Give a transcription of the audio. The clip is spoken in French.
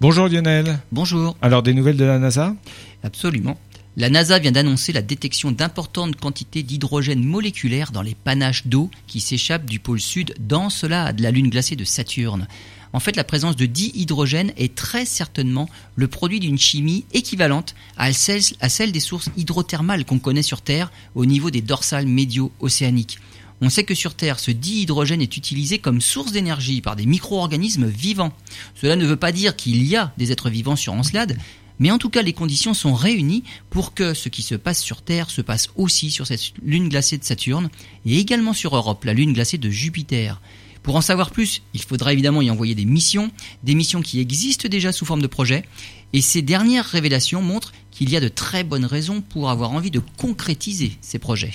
Bonjour Lionel. Bonjour. Alors des nouvelles de la NASA? Absolument. La NASA vient d'annoncer la détection d'importantes quantités d'hydrogène moléculaire dans les panaches d'eau qui s'échappent du pôle sud dans cela de la lune glacée de Saturne. En fait, la présence de dihydrogène est très certainement le produit d'une chimie équivalente à celle, à celle des sources hydrothermales qu'on connaît sur Terre au niveau des dorsales médio-océaniques. On sait que sur Terre, ce dihydrogène est utilisé comme source d'énergie par des micro-organismes vivants. Cela ne veut pas dire qu'il y a des êtres vivants sur Encelade, mais en tout cas, les conditions sont réunies pour que ce qui se passe sur Terre se passe aussi sur cette lune glacée de Saturne et également sur Europe, la lune glacée de Jupiter. Pour en savoir plus, il faudra évidemment y envoyer des missions, des missions qui existent déjà sous forme de projet, et ces dernières révélations montrent qu'il y a de très bonnes raisons pour avoir envie de concrétiser ces projets.